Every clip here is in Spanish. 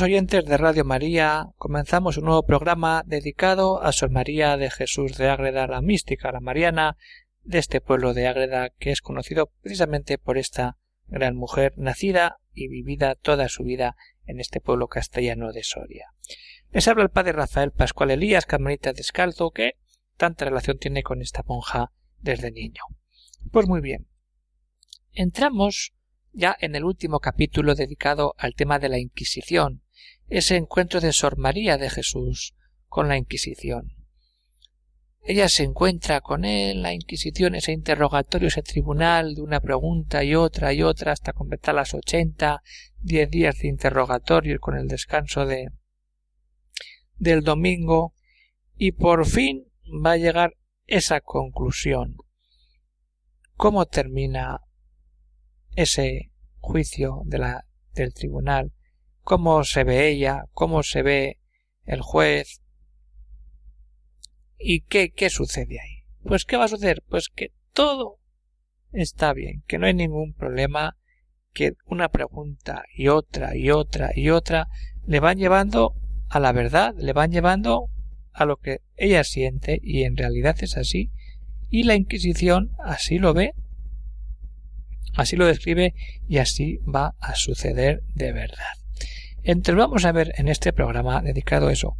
Oyentes de Radio María, comenzamos un nuevo programa dedicado a Sor María de Jesús de Ágreda, la mística, la mariana de este pueblo de Ágreda, que es conocido precisamente por esta gran mujer, nacida y vivida toda su vida en este pueblo castellano de Soria. Les habla el padre Rafael Pascual Elías, carmelita descalzo, que tanta relación tiene con esta monja desde niño. Pues muy bien. Entramos ya en el último capítulo dedicado al tema de la Inquisición, ese encuentro de Sor María de Jesús con la Inquisición. Ella se encuentra con él, la Inquisición, ese interrogatorio, ese tribunal de una pregunta y otra y otra hasta completar las ochenta, diez días de interrogatorio con el descanso de del domingo y por fin va a llegar esa conclusión. ¿Cómo termina ese juicio de la, del tribunal, cómo se ve ella, cómo se ve el juez y qué, qué sucede ahí. Pues qué va a suceder, pues que todo está bien, que no hay ningún problema, que una pregunta y otra y otra y otra le van llevando a la verdad, le van llevando a lo que ella siente y en realidad es así y la Inquisición así lo ve Así lo describe y así va a suceder de verdad. Entonces vamos a ver en este programa dedicado a eso.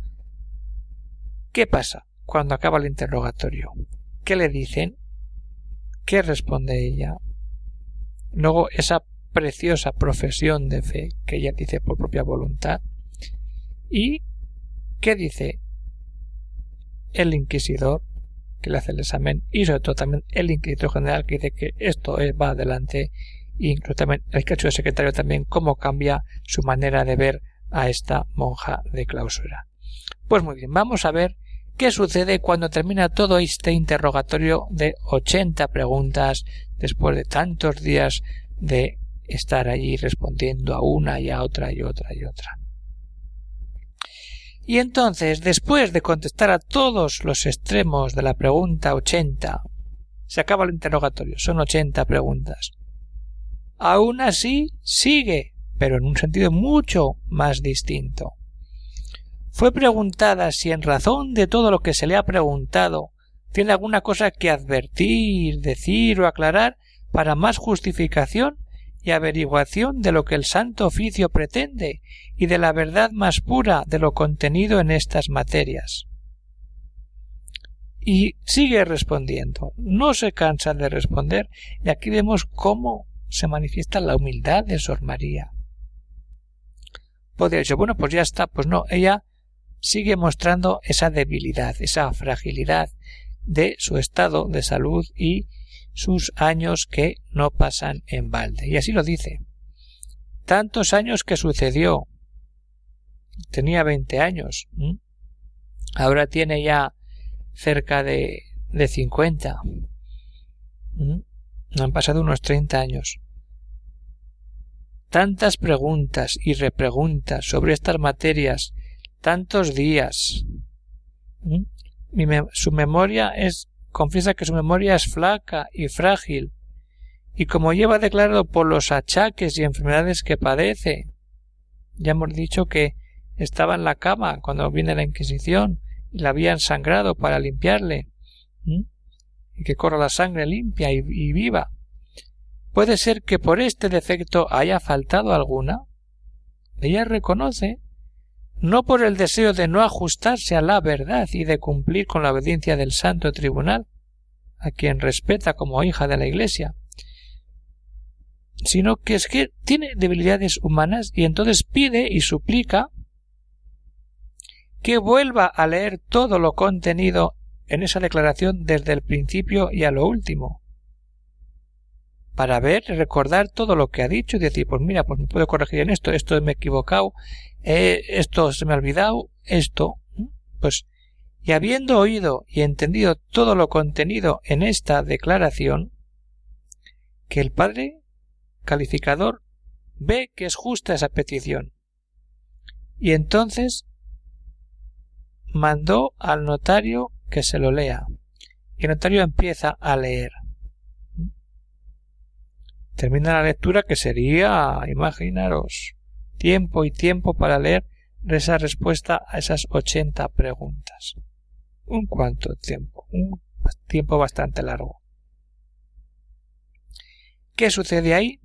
¿Qué pasa cuando acaba el interrogatorio? ¿Qué le dicen? ¿Qué responde ella? Luego esa preciosa profesión de fe que ella dice por propia voluntad. ¿Y qué dice el inquisidor que le hace el examen y sobre todo también el inquisitor general que dice que esto va adelante incluso también el cacho de secretario también cómo cambia su manera de ver a esta monja de clausura. Pues muy bien, vamos a ver qué sucede cuando termina todo este interrogatorio de 80 preguntas después de tantos días de estar allí respondiendo a una y a otra y otra y otra. Y entonces, después de contestar a todos los extremos de la pregunta ochenta, se acaba el interrogatorio. Son ochenta preguntas. Aún así, sigue, pero en un sentido mucho más distinto. Fue preguntada si en razón de todo lo que se le ha preguntado tiene alguna cosa que advertir, decir o aclarar para más justificación y averiguación de lo que el santo oficio pretende y de la verdad más pura de lo contenido en estas materias. Y sigue respondiendo, no se cansa de responder, y aquí vemos cómo se manifiesta la humildad de Sor María. Podría decir, bueno, pues ya está, pues no, ella sigue mostrando esa debilidad, esa fragilidad de su estado de salud y sus años que no pasan en balde. Y así lo dice. Tantos años que sucedió. Tenía veinte años. Ahora tiene ya cerca de, de cincuenta. Han pasado unos treinta años. Tantas preguntas y repreguntas sobre estas materias, tantos días. su memoria es confiesa que su memoria es flaca y frágil, y como lleva declarado por los achaques y enfermedades que padece, ya hemos dicho que estaba en la cama cuando viene la Inquisición y la habían sangrado para limpiarle, y que corra la sangre limpia y, viva. Puede ser que por este defecto haya faltado alguna. Ella reconoce no por el deseo de no ajustarse a la verdad y de cumplir con la obediencia del Santo Tribunal, a quien respeta como hija de la Iglesia, sino que es que tiene debilidades humanas y entonces pide y suplica que vuelva a leer todo lo contenido en esa declaración desde el principio y a lo último. para ver recordar todo lo que ha dicho y decir, pues mira, pues me puedo corregir en esto, esto me he equivocado, eh, esto se me ha olvidado, esto, pues, y habiendo oído y entendido todo lo contenido en esta declaración, que el padre calificador ve que es justa esa petición. Y entonces mandó al notario que se lo lea. Y el notario empieza a leer. Termina la lectura que sería, imaginaros, tiempo y tiempo para leer esa respuesta a esas ochenta preguntas. Un cuanto tiempo, un tiempo bastante largo. ¿Qué sucede ahí?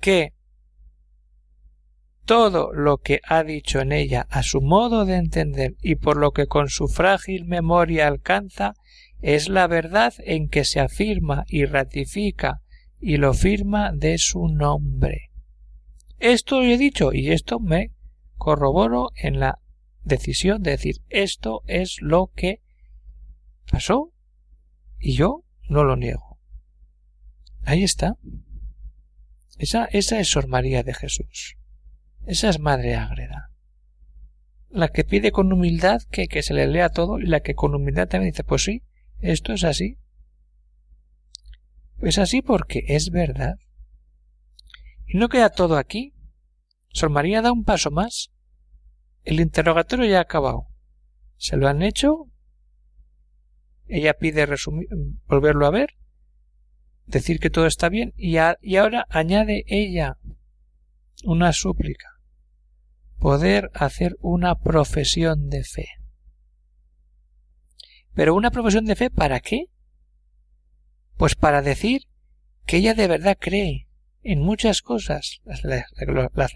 Que todo lo que ha dicho en ella a su modo de entender y por lo que con su frágil memoria alcanza es la verdad en que se afirma y ratifica y lo firma de su nombre. Esto he dicho y esto me corroboro en la decisión de decir esto es lo que pasó y yo no lo niego. Ahí está. Esa, esa es Sor María de Jesús. Esa es Madre Ágreda. La que pide con humildad que, que se le lea todo y la que con humildad también dice, pues sí, esto es así. Es así porque es verdad. Y no queda todo aquí. Sor María da un paso más. El interrogatorio ya ha acabado. Se lo han hecho. Ella pide volverlo a ver, decir que todo está bien y, y ahora añade ella una súplica. Poder hacer una profesión de fe. Pero una profesión de fe ¿para qué? Pues para decir que ella de verdad cree en muchas cosas, las de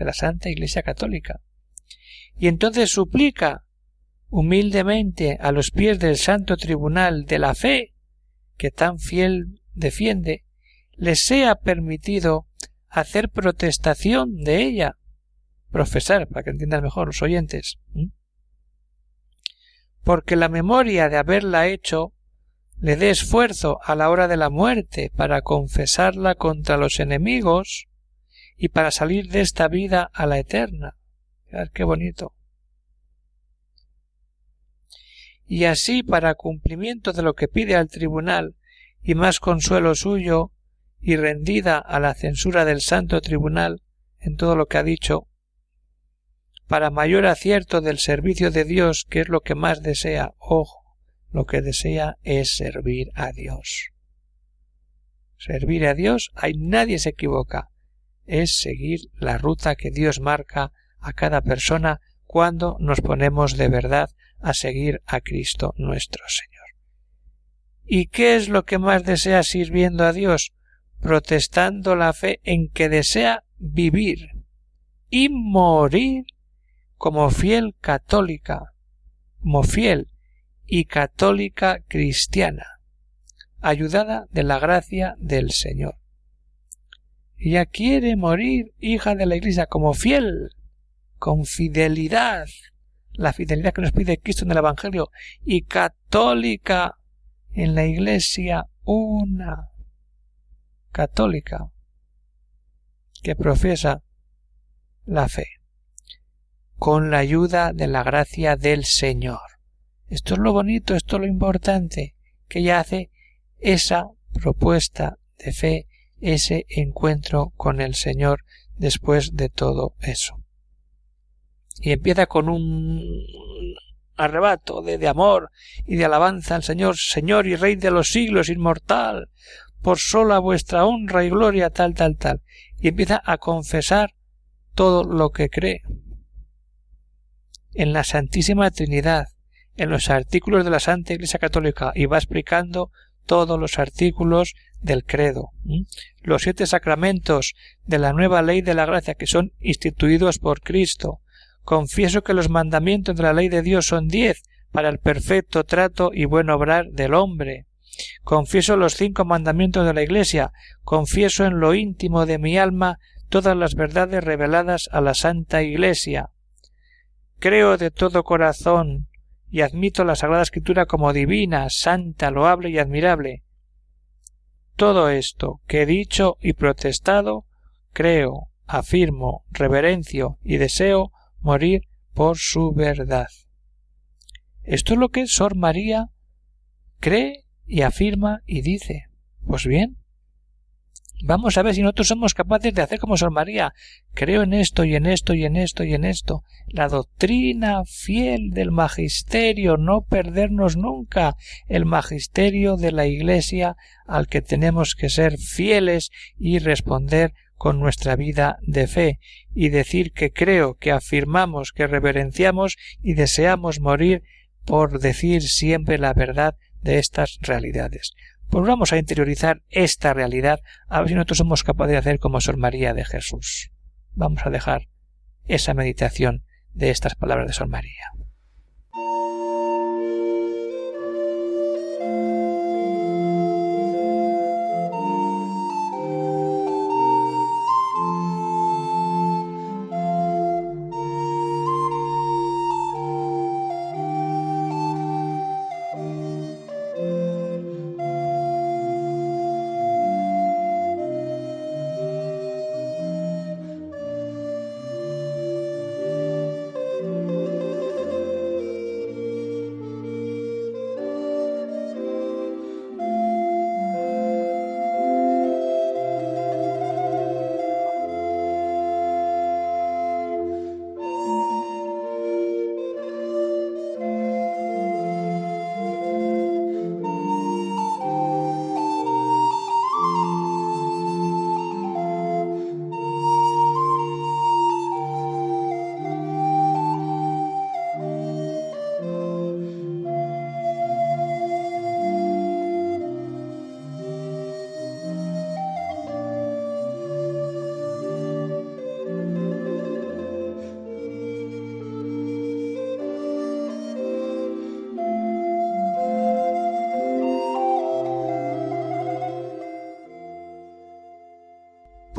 la, Santa Iglesia Católica. Y entonces suplica humildemente a los pies del Santo Tribunal de la Fe, que tan fiel defiende, les sea permitido hacer protestación de ella, profesar, para que entiendan mejor los oyentes, porque la memoria de haberla hecho le dé esfuerzo a la hora de la muerte para confesarla contra los enemigos y para salir de esta vida a la eterna. qué bonito. Y así, para cumplimiento de lo que pide al tribunal y más consuelo suyo, y rendida a la censura del santo tribunal en todo lo que ha dicho, para mayor acierto del servicio de Dios, que es lo que más desea, ojo, lo que desea es servir a Dios. Servir a Dios, ahí nadie se equivoca, es seguir la ruta que Dios marca a cada persona cuando nos ponemos de verdad a seguir a Cristo nuestro Señor. ¿Y qué es lo que más desea sirviendo a Dios? Protestando la fe en que desea vivir y morir como fiel católica, como fiel y católica cristiana, ayudada de la gracia del Señor. Ella quiere morir hija de la Iglesia como fiel, con fidelidad, la fidelidad que nos pide Cristo en el Evangelio, y católica en la Iglesia una, católica, que profesa la fe con la ayuda de la gracia del Señor. Esto es lo bonito, esto es lo importante, que ella hace esa propuesta de fe, ese encuentro con el Señor después de todo eso. Y empieza con un arrebato de, de, amor y de alabanza al Señor, Señor y Rey de los siglos, inmortal, por sola vuestra honra y gloria, tal, tal, tal. Y empieza a confesar todo lo que cree en la Santísima Trinidad, en los artículos de la Santa Iglesia Católica y va explicando todos los artículos del credo, los siete sacramentos de la nueva ley de la gracia que son instituidos por Cristo. Confieso que los mandamientos de la ley de Dios son diez para el perfecto trato y buen obrar del hombre. Confieso los cinco mandamientos de la Iglesia, confieso en lo íntimo de mi alma todas las verdades reveladas a la Santa Iglesia. Creo de todo corazón y admito la Sagrada Escritura como divina, santa, loable y admirable. todo esto que he dicho y protestado, creo, afirmo, reverencio y deseo morir por su verdad. Esto es lo que Sor María cree y afirma y dice. Pues bien, vamos a ver si nosotros somos capaces de hacer como Sor María. Creo en esto y en esto y en esto y en esto. La doctrina fiel del magisterio, no perdernos nunca el magisterio de la Iglesia al que tenemos que ser fieles y responder con nuestra vida de fe y decir que creo, que afirmamos, que reverenciamos y deseamos morir por decir siempre la verdad de estas realidades. Pues vamos a interiorizar esta realidad a ver si nosotros somos capaces de hacer como Sor María de Jesús. Vamos a dejar esa meditación de estas palabras de Sor María.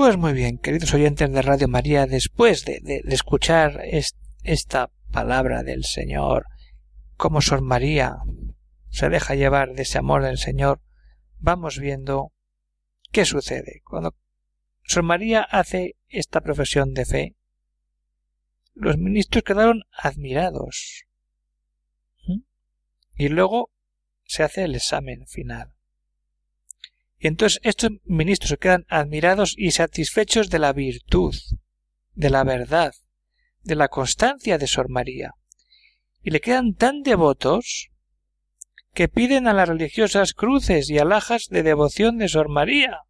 Pues muy bien, queridos oyentes de Radio María, después de, escuchar esta palabra del Señor, como Sor María se deja llevar de ese amor del Señor, vamos viendo qué sucede. Cuando Sor María hace esta profesión de fe, los ministros quedaron admirados. Y luego se hace el examen final. Y entonces estos ministros se quedan admirados y satisfechos de la virtud, de la verdad, de la constancia de Sor María, y le quedan tan devotos que piden a las religiosas cruces y alhajas de devoción de Sor María,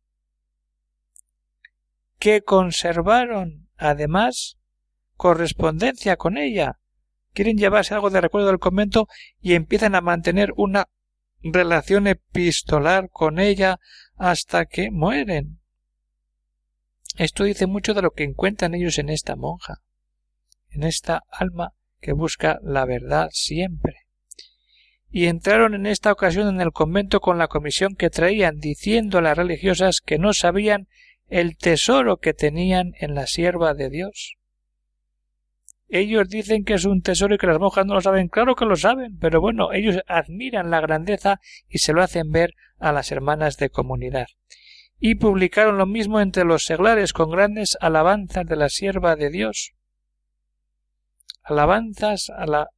que conservaron, además, correspondencia con ella, quieren llevarse algo de recuerdo del convento y empiezan a mantener una relación epistolar con ella hasta que mueren. Esto dice mucho de lo que encuentran ellos en esta monja, en esta alma que busca la verdad siempre. Y entraron en esta ocasión en el convento con la comisión que traían, diciendo a las religiosas que no sabían el tesoro que tenían en la sierva de Dios. Ellos dicen que es un tesoro y que las monjas no lo saben. Claro que lo saben, pero bueno, ellos admiran la grandeza y se lo hacen ver a las hermanas de comunidad. Y publicaron lo mismo entre los seglares con grandes alabanzas de la sierva de Dios. Alabanzas a la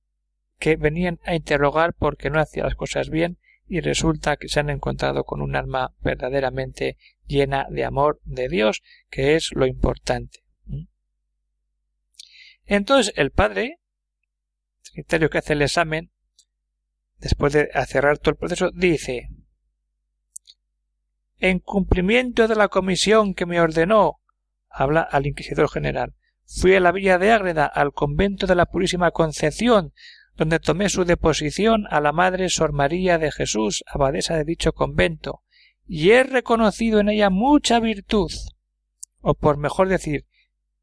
que venían a interrogar porque no hacía las cosas bien y resulta que se han encontrado con un alma verdaderamente llena de amor de Dios, que es lo importante. Entonces el padre, secretario que hace el examen, después de cerrar todo el proceso, dice En cumplimiento de la comisión que me ordenó, habla al inquisidor general, fui a la villa de Ágreda, al convento de la Purísima Concepción, donde tomé su deposición a la Madre Sor María de Jesús, abadesa de dicho convento, y he reconocido en ella mucha virtud, o por mejor decir,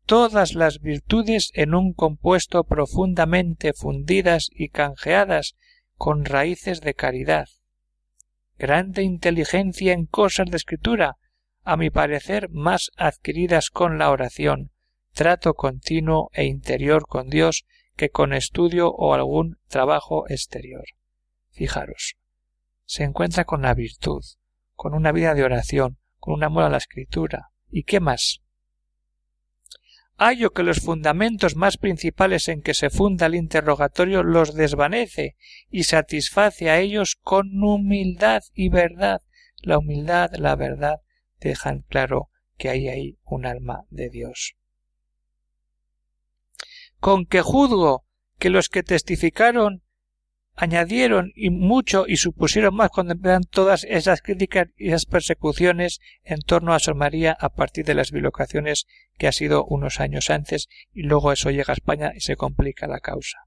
todas las virtudes en un compuesto profundamente fundidas y canjeadas con raíces de caridad. Grande inteligencia en cosas de escritura, a mi parecer más adquiridas con la oración, trato continuo e interior con Dios que con estudio o algún trabajo exterior. Fijaros, se encuentra con la virtud, con una vida de oración, con un amor a la escritura. ¿Y qué más? Hallo que los fundamentos más principales en que se funda el interrogatorio los desvanece y satisface a ellos con humildad y verdad. La humildad, la verdad dejan claro que hay ahí un alma de Dios. Con que juzgo que los que testificaron añadieron y mucho y supusieron más cuando empezaron todas esas críticas y esas persecuciones en torno a Sor María a partir de las bilocaciones que ha sido unos años antes y luego eso llega a España y se complica la causa.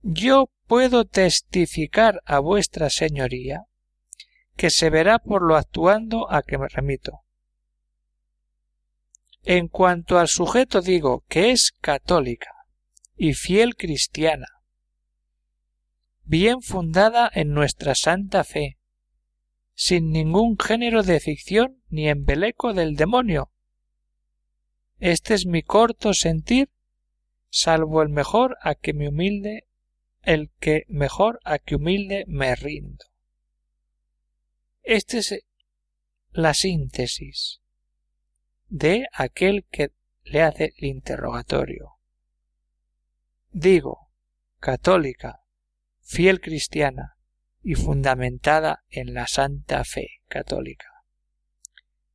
Yo puedo testificar a vuestra señoría que se verá por lo actuando a que me remito. En cuanto al sujeto digo que es católica y fiel cristiana, bien fundada en nuestra santa fe, sin ningún género de ficción ni embeleco del demonio. Este es mi corto sentir, salvo el mejor a que me humilde, el que mejor a que humilde me rindo. Esta es la síntesis de aquel que le hace el interrogatorio. Digo, católica, fiel cristiana y fundamentada en la santa fe católica,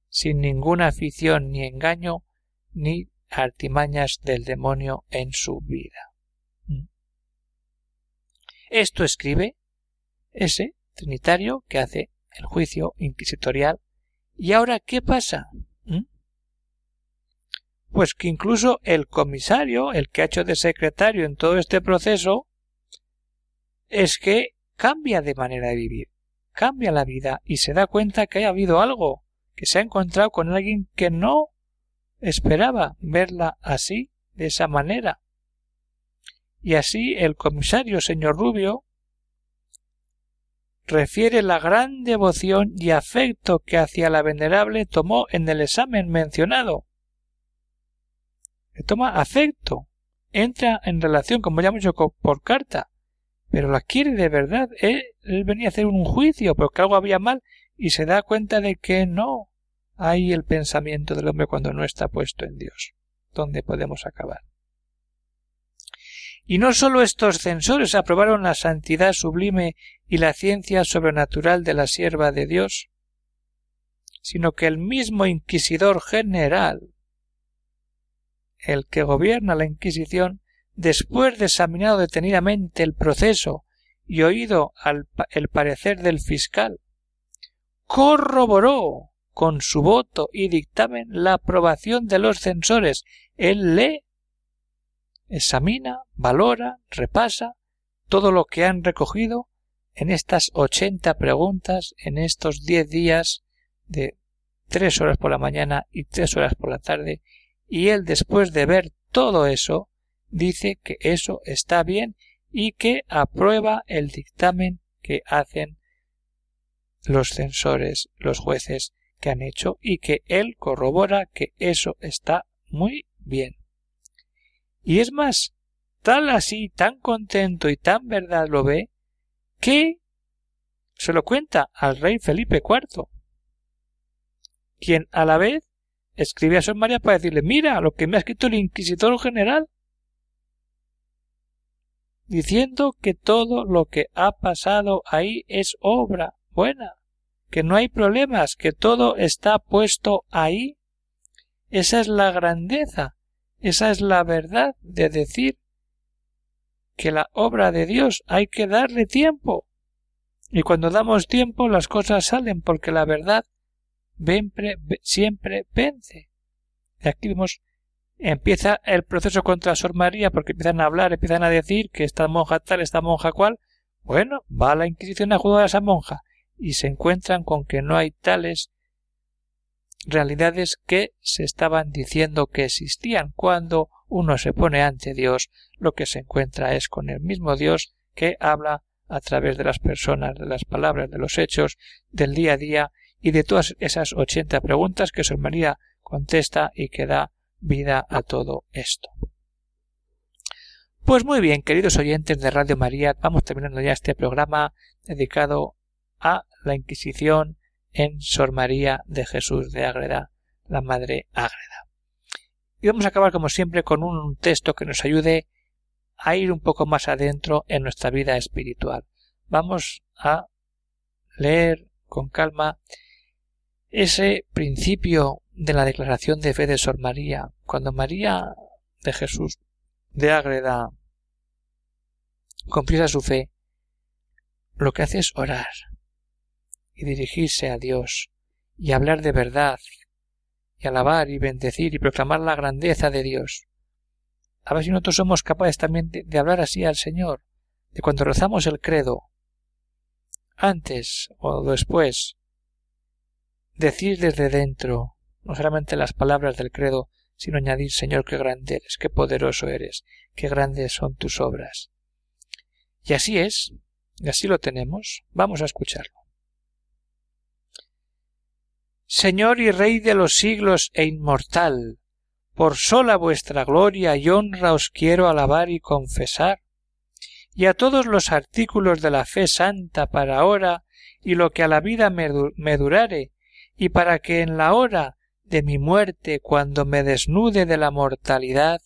sin ninguna afición ni engaño ni artimañas del demonio en su vida. ¿Mm? Esto escribe ese trinitario que hace el juicio inquisitorial. ¿Y ahora qué pasa? ¿Mm? Pues que incluso el comisario, el que ha hecho de secretario en todo este proceso, es que cambia de manera de vivir, cambia la vida y se da cuenta que ha habido algo, que se ha encontrado con alguien que no esperaba verla así, de esa manera. Y así el comisario señor Rubio refiere la gran devoción y afecto que hacia la venerable tomó en el examen mencionado. Le toma afecto, entra en relación, como ya hemos dicho, por carta, pero la quiere de verdad. Él, venía a hacer un juicio porque algo había mal y se da cuenta de que no hay el pensamiento del hombre cuando no está puesto en Dios. ¿Dónde podemos acabar? Y no sólo estos censores aprobaron la santidad sublime y la ciencia sobrenatural de la sierva de Dios, sino que el mismo inquisidor general, el que gobierna la Inquisición, después de examinado detenidamente el proceso y oído el parecer del fiscal, corroboró con su voto y dictamen la aprobación de los censores. Él lee, examina, valora, repasa todo lo que han recogido en estas ochenta preguntas en estos diez días de tres horas por la mañana y tres horas por la tarde y él después de ver todo eso dice que eso está bien y que aprueba el dictamen que hacen los censores, los jueces que han hecho y que él corrobora que eso está muy bien. Y es más, tal así, tan contento y tan verdad lo ve, que se lo cuenta al rey Felipe IV, quien a la vez escribe a Sor María para decirle mira lo que me ha escrito el inquisidor general diciendo que todo lo que ha pasado ahí es obra buena, que no hay problemas, que todo está puesto ahí. Esa es la grandeza, esa es la verdad de decir que la obra de Dios hay que darle tiempo. Y cuando damos tiempo las cosas salen porque la verdad siempre vence. Y aquí vemos empieza el proceso contra Sor María porque empiezan a hablar, empiezan a decir que esta monja tal, esta monja cual. Bueno, va a la Inquisición a juzgar a esa monja y se encuentran con que no hay tales realidades que se estaban diciendo que existían. Cuando uno se pone ante Dios, lo que se encuentra es con el mismo Dios que habla a través de las personas, de las palabras, de los hechos, del día a día y de todas esas ochenta preguntas que Sor María contesta y que da vida a todo esto. Pues muy bien, queridos oyentes de Radio María, vamos terminando ya este programa dedicado a la Inquisición en Sor María de Jesús de Ágreda, la Madre Ágreda. Y vamos a acabar como siempre con un texto que nos ayude a ir un poco más adentro en nuestra vida espiritual. Vamos a leer con calma ese principio de la declaración de fe de Sor María, cuando María de Jesús de Ágreda confiesa su fe, lo que hace es orar y dirigirse a Dios y hablar de verdad y alabar y bendecir y proclamar la grandeza de Dios. A ver si nosotros somos capaces también de, hablar así al Señor, de cuando rezamos el credo, antes o después, decir desde dentro, no solamente las palabras del credo, sino añadir, Señor, qué grande eres, qué poderoso eres, qué grandes son tus obras. Y así es, y así lo tenemos, vamos a escucharlo. Señor y Rey de los siglos e inmortal, por sola vuestra gloria y honra os quiero alabar y confesar, y a todos los artículos de la fe santa para ahora y lo que a la vida me, me durare, y para que en la hora de mi muerte, cuando me desnude de la mortalidad,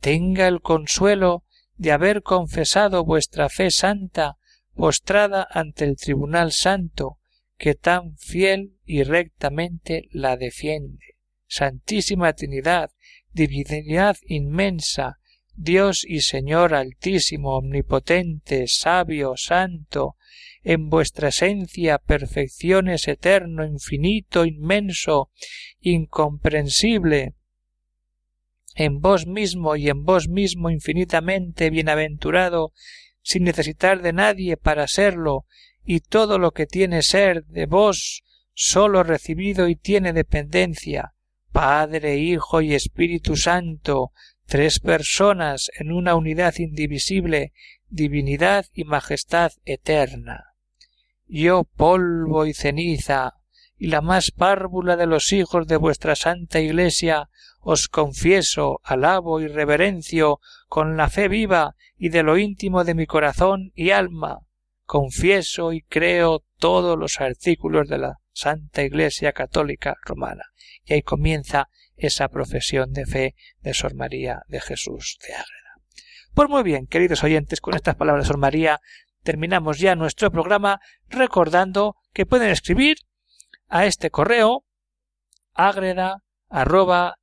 tenga el consuelo de haber confesado vuestra fe santa, postrada ante el tribunal santo, que tan fiel y rectamente la defiende. Santísima Trinidad, divinidad inmensa, Dios y Señor altísimo, omnipotente, sabio, santo, en vuestra esencia perfección es eterno, infinito, inmenso, incomprensible, en vos mismo y en vos mismo infinitamente bienaventurado, sin necesitar de nadie para serlo, y todo lo que tiene ser de vos sólo recibido y tiene dependencia, Padre, Hijo y Espíritu Santo, tres personas en una unidad indivisible, divinidad y majestad eterna. Yo polvo y ceniza, y la más párvula de los hijos de vuestra santa Iglesia, os confieso, alabo y reverencio con la fe viva y de lo íntimo de mi corazón y alma, confieso y creo todos los artículos de la Santa Iglesia Católica Romana. Y ahí comienza esa profesión de fe de Sor María de Jesús de Ágreda. Pues muy bien, queridos oyentes, con estas palabras Sor María terminamos ya nuestro programa recordando que pueden escribir a este correo arroba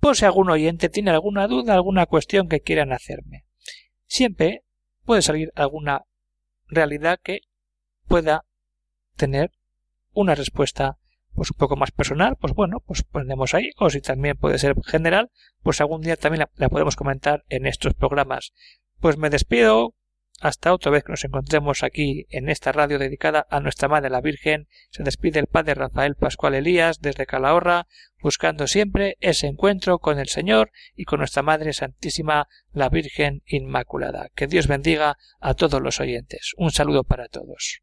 por si algún oyente tiene alguna duda, alguna cuestión que quieran hacerme. Siempre puede salir alguna realidad que pueda tener una respuesta pues un poco más personal, pues bueno, pues ponemos ahí, o si también puede ser general, pues algún día también la, podemos comentar en estos programas. Pues me despido, hasta otra vez que nos encontremos aquí en esta radio dedicada a nuestra Madre la Virgen, se despide el Padre Rafael Pascual Elías desde Calahorra, buscando siempre ese encuentro con el Señor y con nuestra Madre Santísima la Virgen Inmaculada. Que Dios bendiga a todos los oyentes. Un saludo para todos.